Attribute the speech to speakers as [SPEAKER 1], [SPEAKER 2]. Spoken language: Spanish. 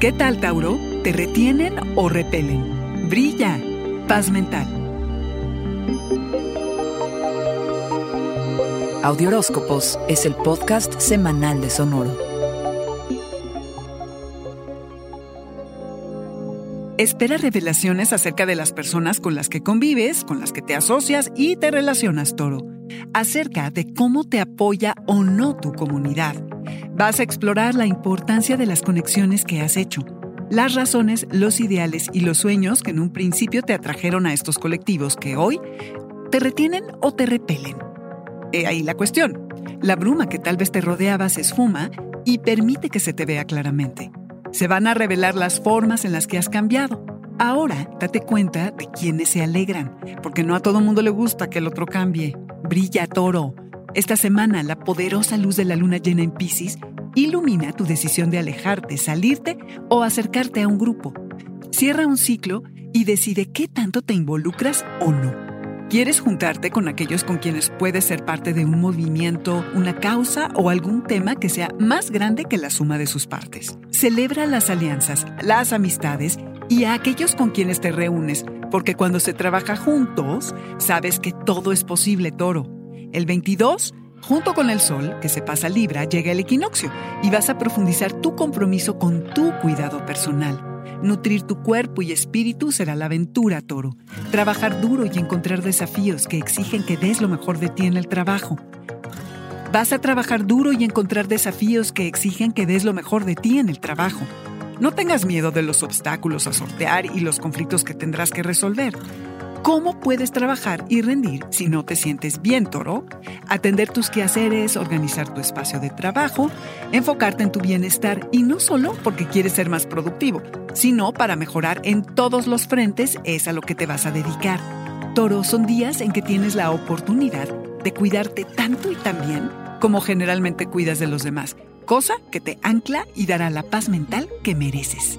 [SPEAKER 1] ¿Qué tal, Tauro? ¿Te retienen o repelen? Brilla. Paz mental.
[SPEAKER 2] Audioróscopos es el podcast semanal de Sonoro.
[SPEAKER 1] Espera revelaciones acerca de las personas con las que convives, con las que te asocias y te relacionas, Toro. Acerca de cómo te apoya o no tu comunidad Vas a explorar la importancia de las conexiones que has hecho, las razones, los ideales y los sueños que en un principio te atrajeron a estos colectivos que hoy te retienen o te repelen. He ahí la cuestión. La bruma que tal vez te rodeaba se esfuma y permite que se te vea claramente. Se van a revelar las formas en las que has cambiado. Ahora, date cuenta de quienes se alegran, porque no a todo mundo le gusta que el otro cambie. Brilla, toro. Esta semana, la poderosa luz de la luna llena en Pisces ilumina tu decisión de alejarte, salirte o acercarte a un grupo. Cierra un ciclo y decide qué tanto te involucras o no. ¿Quieres juntarte con aquellos con quienes puedes ser parte de un movimiento, una causa o algún tema que sea más grande que la suma de sus partes? Celebra las alianzas, las amistades y a aquellos con quienes te reúnes, porque cuando se trabaja juntos, sabes que todo es posible, toro. El 22, junto con el Sol, que se pasa Libra, llega el equinoccio y vas a profundizar tu compromiso con tu cuidado personal. Nutrir tu cuerpo y espíritu será la aventura, toro. Trabajar duro y encontrar desafíos que exigen que des lo mejor de ti en el trabajo. Vas a trabajar duro y encontrar desafíos que exigen que des lo mejor de ti en el trabajo. No tengas miedo de los obstáculos a sortear y los conflictos que tendrás que resolver. ¿Cómo puedes trabajar y rendir si no te sientes bien, toro? Atender tus quehaceres, organizar tu espacio de trabajo, enfocarte en tu bienestar y no solo porque quieres ser más productivo, sino para mejorar en todos los frentes es a lo que te vas a dedicar. Toro, son días en que tienes la oportunidad de cuidarte tanto y tan bien como generalmente cuidas de los demás, cosa que te ancla y dará la paz mental que mereces.